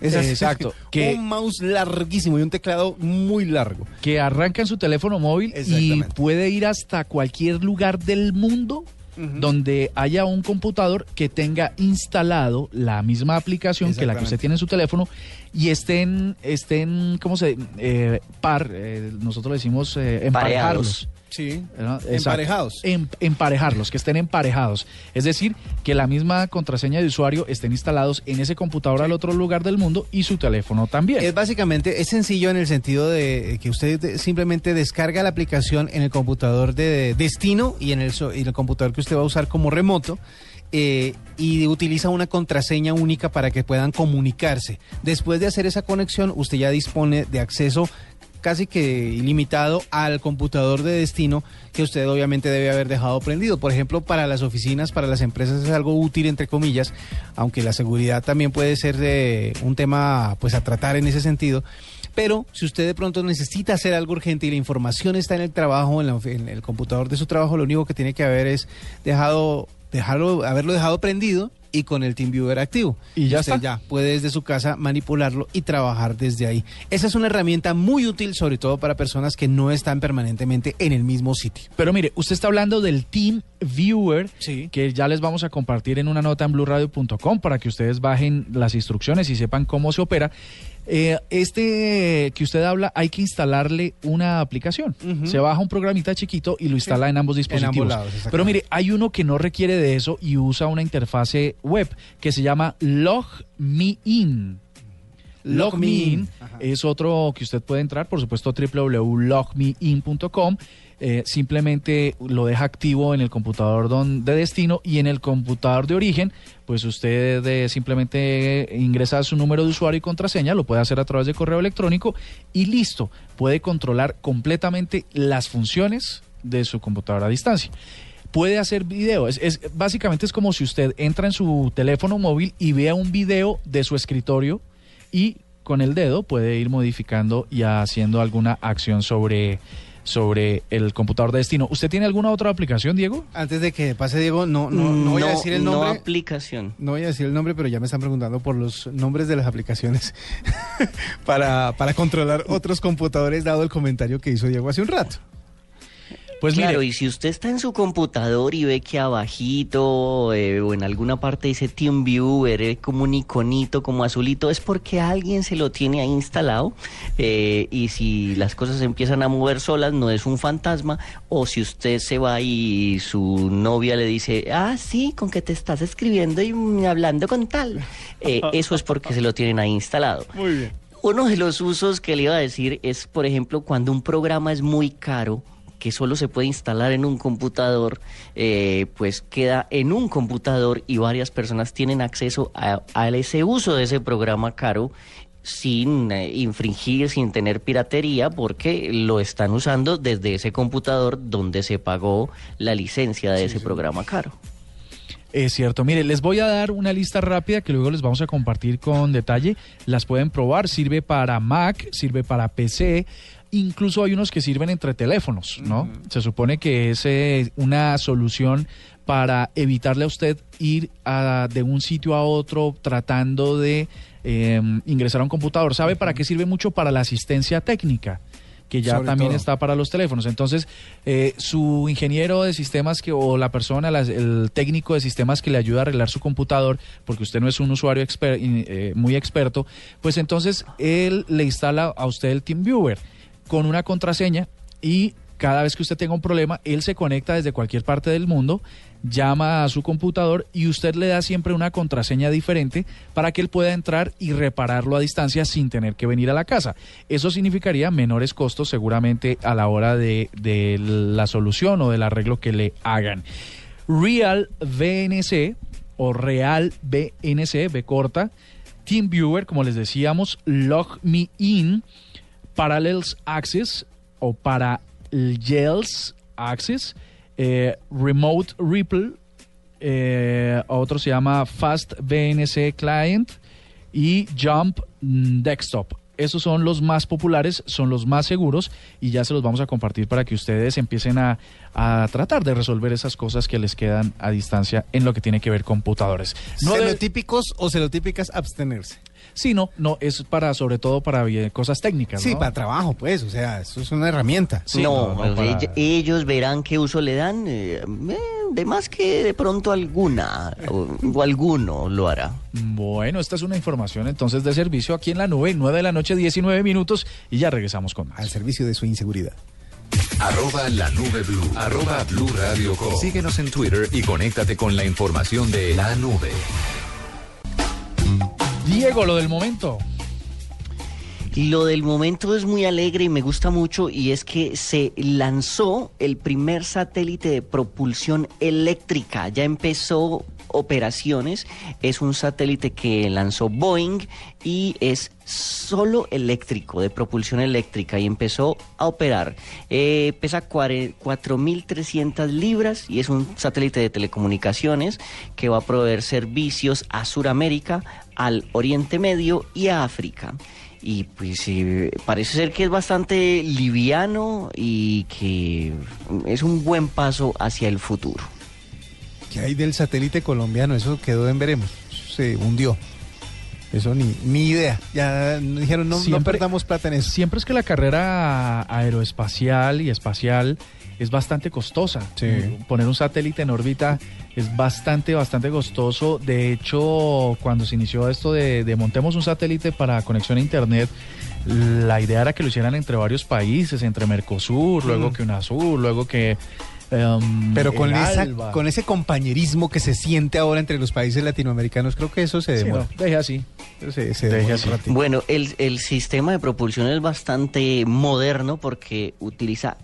Es así, Exacto, *laughs* que- un mouse larguísimo y un teclado muy largo. que arranca en su teléfono móvil y puede ir hasta cualquier lugar del mundo donde haya un computador que tenga instalado la misma aplicación que la que usted tiene en su teléfono y estén, estén ¿cómo se eh, par, eh, nosotros le decimos eh, emparejarlos. Sí. Emparejados. Em- emparejarlos, que estén emparejados. Es decir, que la misma contraseña de usuario estén instalados en ese computador al otro lugar del mundo y su teléfono también. Es básicamente, es sencillo en el sentido de que usted simplemente descarga la aplicación en el computador de destino y en el, y el computador que usted va a usar como remoto. eh, y utiliza una contraseña única para que puedan comunicarse. Después de hacer esa conexión, usted ya dispone de acceso casi que ilimitado al computador de destino que usted obviamente debe haber dejado prendido. Por ejemplo, para las oficinas, para las empresas es algo útil entre comillas, aunque la seguridad también puede ser un tema pues a tratar en ese sentido. Pero si usted de pronto necesita hacer algo urgente y la información está en el trabajo, en, la en el computador de su trabajo, lo único que tiene que haber es dejado, dejarlo, haberlo dejado prendido y con el TeamViewer activo. Y ya Usted está. ya puede desde su casa manipularlo y trabajar desde ahí. Esa es una herramienta muy útil, sobre todo para personas que no están permanentemente en el mismo sitio. Pero mire, usted está hablando del Team Viewer, Sí. que ya les vamos a compartir en una nota en blueradio.com para que ustedes bajen las instrucciones y sepan cómo se opera. Eh, este que usted habla, hay que instalarle una aplicación. Se baja un programita chiquito y lo instala en ambos dispositivos. lados. Pero mire, hay uno que no requiere de eso y usa una interfase web que se llama Log Me In. Me In. Ajá. es otro que usted puede entrar, por supuesto, www.logmein.com. Eh, simplemente lo deja activo en el computador don- de destino y en el computador de origen, pues usted eh, simplemente ingresa su número de usuario y contraseña, lo puede hacer a través de correo electrónico y listo, puede controlar completamente las funciones de su computadora a distancia. Puede hacer video, es, es- básicamente es como si usted entra en su teléfono móvil y vea un video de su escritorio y con el dedo puede ir modificando y haciendo alguna acción sobre, sobre el computador de destino. ¿Usted tiene alguna otra aplicación, Diego? Antes de que pase Diego, no, no, no voy a decir el no nombre. aplicación. No voy a decir el nombre, pero ya me están preguntando por los nombres de las aplicaciones *laughs* para, para controlar otros computadores, dado el comentario que hizo Diego hace un rato. Pues claro, mire, y si usted está en su computador y ve que abajito eh, o en alguna parte dice TeamViewer, eh, como un iconito, como azulito, es porque alguien se lo tiene ahí instalado. eh, y si las cosas se empiezan a mover solas, no es un fantasma. O si usted se va y su novia le dice, ah, sí, con que te estás escribiendo y mm, hablando con tal. eh, *laughs* eso es porque se lo tienen ahí instalado. Muy bien. Uno de los usos que le iba a decir es, por ejemplo, cuando un programa es muy caro, que solo se puede instalar en un computador, eh, pues queda en un computador y varias personas tienen acceso a, a ese uso de ese programa caro sin eh, infringir, sin tener piratería, porque lo están usando desde ese computador donde se pagó la licencia de ese programa caro. es cierto. Mire, les voy a dar una lista rápida que luego les vamos a compartir con detalle. Las pueden probar. Sirve para Mac, sirve para PC. Incluso hay unos que sirven entre teléfonos, ¿no? Se supone que es eh, una solución para evitarle a usted ir a- de un sitio a otro tratando de eh, ingresar a un computador. ¿Sabe para qué sirve mucho? Para la asistencia técnica. que ya Sobre también todo. está para los teléfonos. Entonces, eh, su ingeniero de sistemas que, o la persona, las- el técnico de sistemas que le ayuda a arreglar su computador, porque usted no es un usuario exper- eh, muy experto, pues entonces él le instala a usted el TeamViewer con una contraseña y cada vez que usted tenga un problema, él se conecta desde cualquier parte del mundo, llama a su computador y usted le da siempre una contraseña diferente para que él pueda entrar y repararlo a distancia sin tener que venir a la casa. Eso significaría menores costos seguramente a la hora de, de la solución o del arreglo que le hagan. Real VNC o Real VNC, B corta, TeamViewer, como les decíamos, Log Me In, Parallels Access o Parallels Access, eh, Remote Ripple, eh, otro se llama Fast VNC Client y Jump Desktop. Esos son los más populares, son los más seguros y ya se los vamos a compartir para que ustedes empiecen a, a tratar de resolver esas cosas que les quedan a distancia en lo que tiene que ver computadores. No de- ¿Celotípicos o celotípicas abstenerse? Sí, no, no, es para, sobre todo para cosas técnicas, Sí, ¿no? para trabajo, pues, o sea, eso es una herramienta. Sí, no, no, no, para- ell- ellos verán qué uso le dan, eh, eh, de más que de pronto alguna o, o alguno lo hará. Bueno, esta es una información entonces de servicio aquí en la nube, 9 de la noche, 19 minutos, y ya regresamos con más. Al servicio de su inseguridad. Arroba la nube blue. Arroba blue radio com. Síguenos en Twitter y conéctate con la información de la nube. Diego, lo del momento. Lo del momento es muy alegre y me gusta mucho y es que se lanzó el primer satélite de propulsión eléctrica. Ya empezó operaciones. Es un satélite que lanzó Boeing y es solo eléctrico, de propulsión eléctrica y empezó a operar. Eh, pesa cuare- 4.300 libras y es un satélite de telecomunicaciones que va a proveer servicios a Sudamérica, al Oriente Medio y a África. Y pues eh, parece ser que es bastante liviano y que es un buen paso hacia el futuro. ¿Qué hay del satélite colombiano? Eso quedó en veremos. Se hundió. Eso ni, ni idea. Ya nos dijeron, no, no perdamos plata en eso. Siempre es que la carrera aeroespacial y espacial es bastante costosa. Sí. Poner un satélite en órbita es bastante, bastante costoso. De hecho, cuando se inició esto de, de montemos un satélite para conexión a Internet, la idea era que lo hicieran entre varios países, entre Mercosur, luego que UNASUR, luego que... em, Pero con, el esa, ALBA. con ese compañerismo que se siente ahora entre los países latinoamericanos, creo que eso se Sí, demora. no, deje así. Se, se Deje demora así. un ratito. Bueno, el, el sistema de propulsión es bastante moderno porque utiliza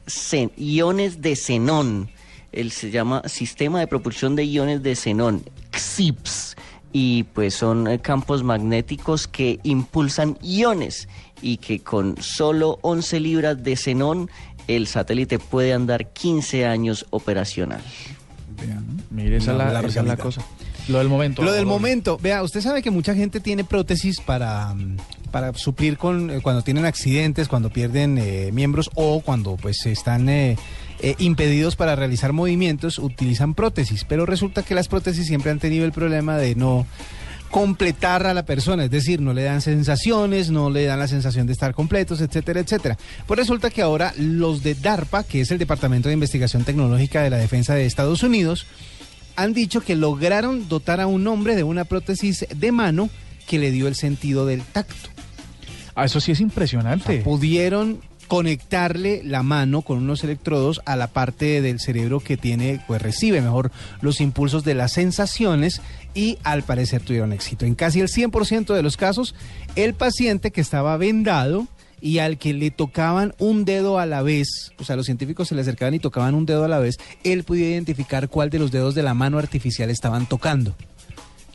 iones de xenón. Él se llama Sistema de Propulsión de Iones de Xenón, XIPS. Y pues son eh, campos magnéticos que impulsan iones y que con solo 11 libras de xenón el satélite puede andar 15 años operacional. Mire, esa la, esa es la vida. cosa. Lo del momento. Lo del momento, vea, usted sabe que mucha gente tiene prótesis para, para suplir con eh, cuando tienen accidentes, cuando pierden eh, miembros o cuando pues están eh, eh, impedidos para realizar movimientos, utilizan prótesis. Pero resulta que las prótesis siempre han tenido el problema de no completar a la persona, es decir, no le dan sensaciones, no le dan la sensación de estar completos, etcétera, etcétera. Pues resulta que ahora los de DARPA, que es el Departamento de Investigación Tecnológica de la Defensa de Estados Unidos, han dicho que lograron dotar a un hombre de una prótesis de mano que le dio el sentido del tacto. Ah, eso sí es O sea, impresionante. pudieron conectarle la mano con unos electrodos a la parte del cerebro que tiene, pues recibe mejor los impulsos de las sensaciones y al parecer tuvieron éxito. En casi el 100% de los casos, el paciente que estaba vendado y al que le tocaban un dedo a la vez, o sea, los científicos se le acercaban y tocaban un dedo a la vez, él podía identificar cuál de los dedos de la mano artificial estaban tocando.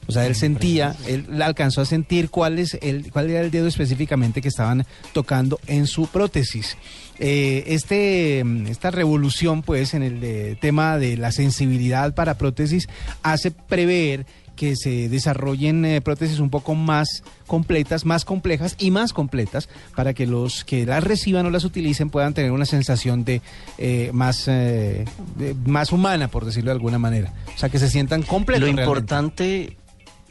O sea, él sentía, él alcanzó a sentir cuál, es el, cuál era el dedo específicamente que estaban tocando en su prótesis. Eh, este, esta revolución, pues, en el eh, tema de la sensibilidad para prótesis hace prever que se desarrollen eh, prótesis un poco más completas, más complejas y más completas para que los que las reciban o las utilicen puedan tener una sensación de eh, más, eh, de- más humana, por decirlo de alguna manera. O sea, que se sientan completos. Lo realmente. importante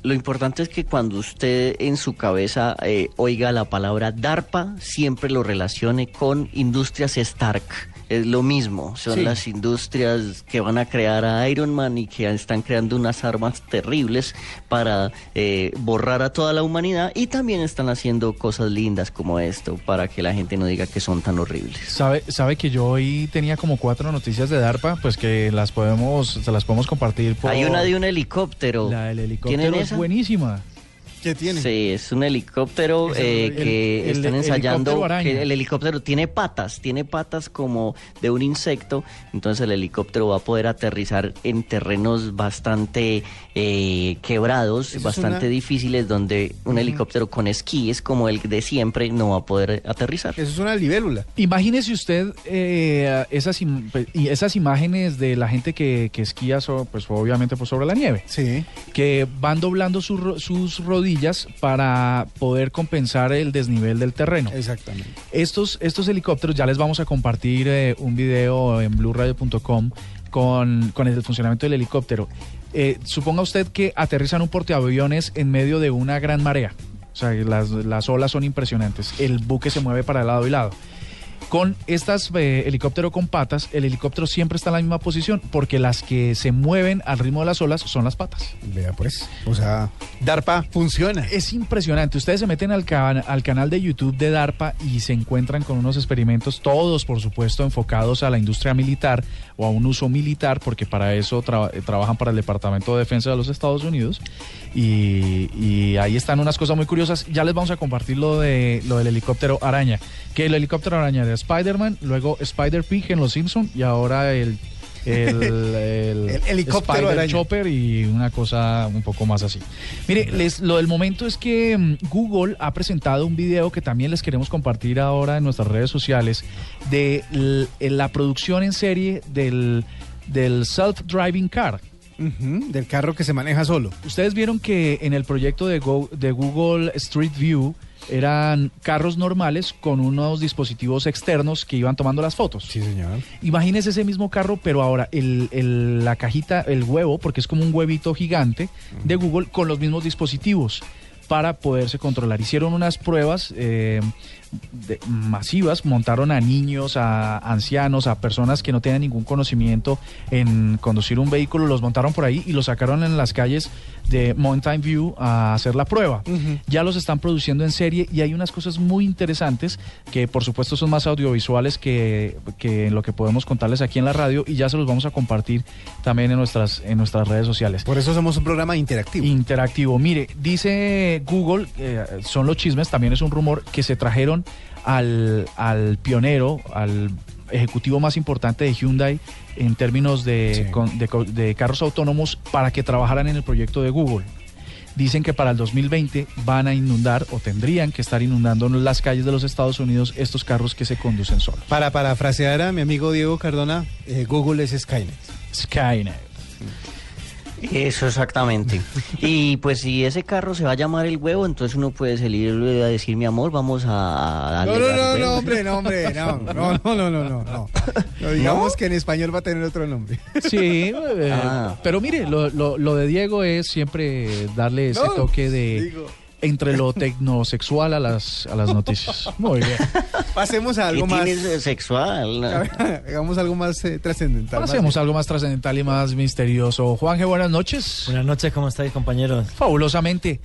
lo importante es que cuando usted en su cabeza eh, oiga la palabra DARPA, siempre lo relacione con Industrias Stark. Es lo mismo, son Sí. las industrias que van a crear a Iron Man y que están creando unas armas terribles para eh, borrar a toda la humanidad y también están haciendo cosas lindas como esto para que la gente no diga que son tan horribles. Sabe, sabe que yo hoy tenía como cuatro noticias de DARPA, pues que las podemos, se las podemos compartir por. Hay una de un helicóptero. La del ¿Tienen helicóptero es esa? buenísima. ¿Qué tiene? Sí, es un helicóptero Es el- eh, el- que el- están el ensayando. helicóptero que el helicóptero tiene patas, tiene patas como de un insecto. Entonces el helicóptero va a poder aterrizar en terrenos bastante eh, quebrados, Eso bastante una- difíciles, donde un helicóptero con esquíes como el de siempre no va a poder aterrizar. Eso es una libélula. Imagínese usted eh, esas, im- y esas imágenes de la gente que, que esquía, so- pues obviamente por sobre la nieve. Sí. que van doblando sus ro- sus rodillas para poder compensar el desnivel del terreno. Exactamente. Estos, estos helicópteros, ya les vamos a compartir eh, un video en blueradio.com con, con el funcionamiento del helicóptero. Eh, suponga usted que aterrizan un portaaviones en medio de una gran marea. O sea, las, las olas son impresionantes. El buque se mueve para lado y lado. Con estas eh, helicóptero con patas, el helicóptero siempre está en la misma posición porque las que se mueven al ritmo de las olas son las patas. Vea pues. O sea, DARPA funciona. Es impresionante. Ustedes se meten al, can- al canal de YouTube de DARPA y se encuentran con unos experimentos, todos por supuesto enfocados a la industria militar o a un uso militar, porque para eso tra- eh, trabajan para el Departamento de Defensa de los Estados Unidos. Y, y ahí están unas cosas muy curiosas. Ya les vamos a compartir lo, de, lo del helicóptero araña. Que el helicóptero araña de Spider-Man, luego Spider-Pig en Los Simpson y ahora el... El, *laughs* el, El helicóptero Spider. Chopper y una cosa un poco más así. Mire, les, lo del momento es que mm, Google ha presentado un video que también les queremos compartir ahora en nuestras redes sociales de l- la producción en serie del, del self-driving car. Del carro que se maneja solo. Ustedes vieron que en el proyecto de, Go- de Google Street View eran carros normales con unos dispositivos externos que iban tomando las fotos. Sí, señor. Imagínese ese mismo carro, pero ahora el, el- la cajita, el huevo, porque es como un huevito gigante de Google con los mismos dispositivos para poderse controlar. Hicieron unas pruebas eh, de- masivas, montaron a niños, a ancianos, a personas que no tenían ningún conocimiento en conducir un vehículo, los montaron por ahí y los sacaron en las calles de Mountain View a hacer la prueba. Ya los están produciendo en serie y hay unas cosas muy interesantes que por supuesto son más audiovisuales que, que en lo que podemos contarles aquí en la radio y ya se los vamos a compartir también en nuestras, en nuestras redes sociales. Por eso somos un programa interactivo. Interactivo. Mire, dice Google, eh, son los chismes, también es un rumor, que se trajeron al, al pionero, al ejecutivo más importante de Hyundai en términos de, Sí. con- de co- de carros autónomos para que trabajaran en el proyecto de Google. Dicen que para el 2020 van a inundar o tendrían que estar inundando las calles de los Estados Unidos estos carros que se conducen solos. Para parafrasear a mi amigo Diego Cardona, eh, Google es Skynet. Skynet. Eso exactamente. y pues si ese carro se va a llamar el huevo, entonces uno puede salir a decir, mi amor, vamos a darle No, no, no, huevo". no, hombre, no, hombre, no, *laughs* no, no, no, no, no, no. No, digamos que en español va a tener otro nombre. Sí, *laughs* eh, Ah. pero mire, lo, lo- lo de Diego es siempre darle ese No, toque de digo. Entre lo tecnosexual a las, a las noticias. Muy bien. Pasemos a ¿Qué algo más. tienes de sexual? *laughs* Hagamos algo más eh, trascendental. más Hacemos algo más trascendental y más misterioso. Juanje, buenas noches. Buenas noches, ¿cómo estáis, compañeros? Fabulosamente.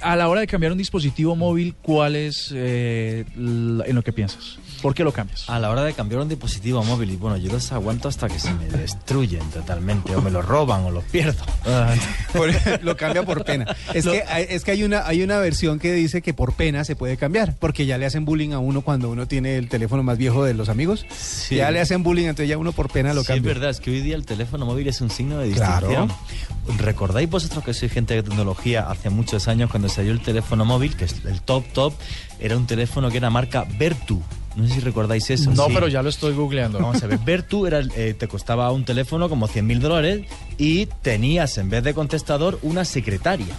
A la hora de cambiar un dispositivo móvil, ¿cuál es eh, en lo que piensas? ¿Por qué lo cambias? A la hora de cambiar un dispositivo móvil, y bueno, yo los aguanto hasta que se me destruyen totalmente, o me los roban, o los pierdo. *laughs* Lo cambia por pena. Es que, hay- es que hay, una, hay una versión que dice que por pena se puede cambiar, porque ya le hacen bullying a uno cuando uno tiene el teléfono más viejo de los amigos. Sí. Ya le hacen bullying, entonces ya uno por pena lo Sí, es cambia. verdad, es que hoy día el teléfono móvil es un signo de Claro. distinción. ¿Recordáis vosotros que sois gente de tecnología hace muchos años cuando salió el teléfono móvil, que es el top top, era un teléfono que era marca Vertu? No sé si recordáis eso. no, Sí. pero ya lo estoy googleando. Vamos a ver, Vertu era, el- eh, te costaba un teléfono como 100 mil dólares y tenías en vez de contestador una secretaria.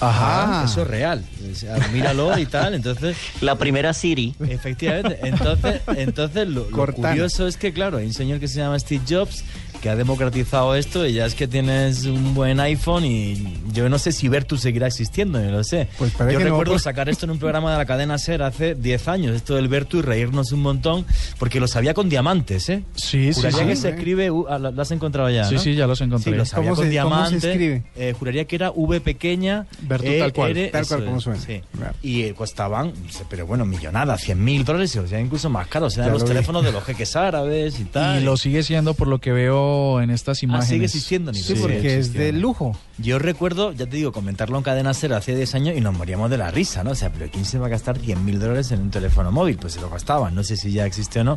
Ajá. Eso es real. O sea, míralo y tal, entonces... *laughs* La primera Siri. Efectivamente. Entonces, entonces lo, curioso es que, claro, hay un señor que se llama Steve Jobs que ha democratizado esto y ya es que tienes un buen iPhone y yo no sé si Vertu seguirá existiendo, no lo sé. Pues yo no, recuerdo pues. sacar esto en un programa de la cadena SER hace 10 años, esto del Vertu y reírnos un montón, porque lo sabía con diamantes, ¿eh? Sí, sí, Juraría sí. que se escribe, uh, ah, lo, has encontrado ya, Sí, ¿no? sí, ya los encontré. Sí, lo sabía ¿Cómo con se- cómo se diamante. escribe? eh, juraría que era V pequeña. Bertu E, tal cual, R, tal cual como suena. sí. Claro. Y eh, costaban, pero bueno, millonada, 100 mil dólares, o sea, incluso más caros. Eran Ya los lo vi. teléfonos de los jeques árabes y tal. Y lo sigue siendo por lo que veo en estas Ah, imágenes. sigue existiendo, ni Sí, porque es de lujo. Yo recuerdo, ya te digo, comentarlo en cadena cero hace 10 años y nos moríamos de la risa, ¿no? O sea, pero ¿quién se va a gastar 100 mil dólares en un teléfono móvil? Pues se lo gastaban, no sé si ya existe o no.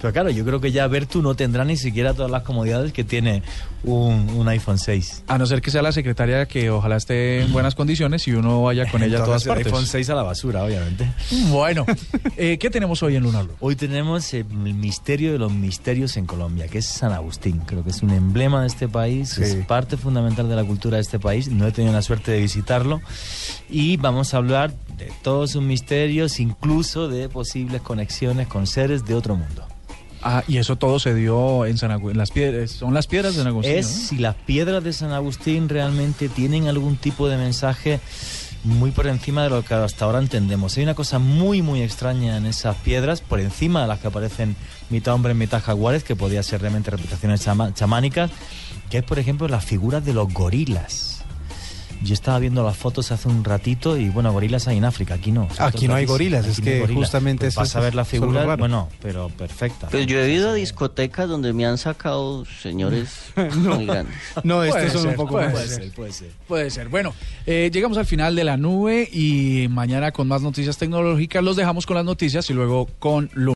Pero claro, yo creo que ya Vertu no tendrá ni siquiera todas las comodidades que tiene un, un iPhone 6. A no ser que sea la secretaria que ojalá esté en buenas condiciones y uno vaya con ella a todas Entonces, partes. iPhone 6 a la basura, obviamente. Bueno, eh, ¿qué tenemos hoy en Luna Blue? Hoy tenemos el misterio de los misterios en Colombia, que es San Agustín. Creo que es un emblema de este país, Sí. es parte fundamental de la cultura de este país. No he tenido la suerte de visitarlo. Y vamos a hablar de todos sus misterios, incluso de posibles conexiones con seres de otro mundo. Ah, y eso todo se dio en San Agustín. Las piedras, son las piedras de San Agustín. es ¿no? si las piedras de San Agustín realmente tienen algún tipo de mensaje muy por encima de lo que hasta ahora entendemos. Hay una cosa muy, muy extraña en esas piedras, por encima de las que aparecen mitad hombres, mitad jaguares, que podía ser realmente representaciones chama- chamánicas, que es, por ejemplo, las figuras de los gorilas. Yo estaba viendo las fotos hace un ratito y, bueno, gorilas hay en África, aquí no. Aquí no hay gorilas, es no que justamente Pues vas a ver la figura, bueno, pero perfecta. Pues yo he ido a discotecas donde me han sacado señores *laughs* muy grandes. No, estos son ser, un poco puede más. Puede ser, puede ser. Puede ser. Bueno, eh, llegamos al final de la nube y mañana con más noticias tecnológicas los dejamos con las noticias y luego con Luna.